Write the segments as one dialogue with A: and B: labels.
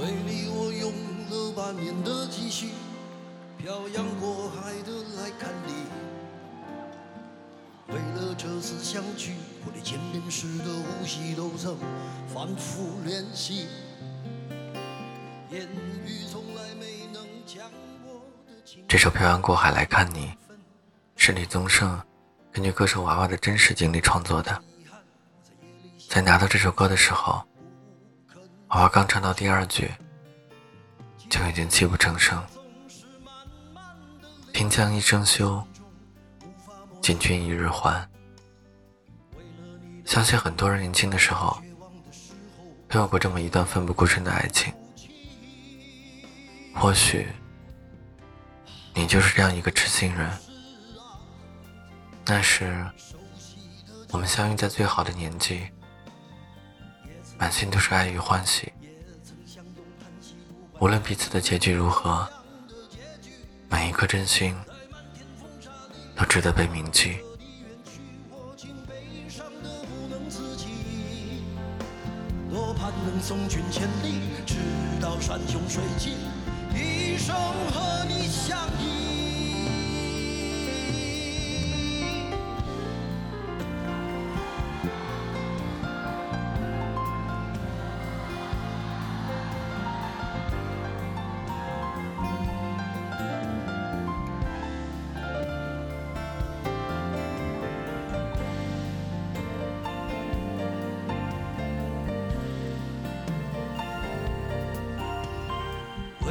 A: 为你我用了半年的积蓄，漂洋过海的来看你。为了这次相聚，我连见面时的呼吸都曾反复练习。言语从来没能将我的情
B: 这首《漂洋过海来看你》是李宗盛根据歌手娃娃的真实经历创作的。在拿到这首歌的时候，娃娃刚唱到第二句，就已经泣不成声。平江一生休，进军一日还。相信很多人年轻的时候，都有过这么一段奋不顾身的爱情。或许，你就是这样一个痴心人。那时，我们相遇在最好的年纪，满心都是爱与欢喜。无论彼此的结局如何，每一颗真心都值得被铭记。
A: 多盼能送君千里，直到山穷水尽，一生何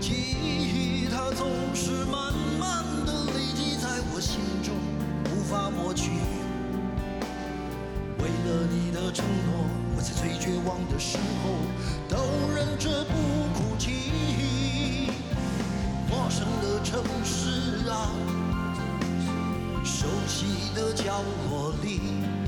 A: 记忆它总是慢慢的累积在我心中，无法抹去。为了你的承诺，我在最绝望的时候都忍着不哭泣。陌生的城市啊，熟悉的角落里。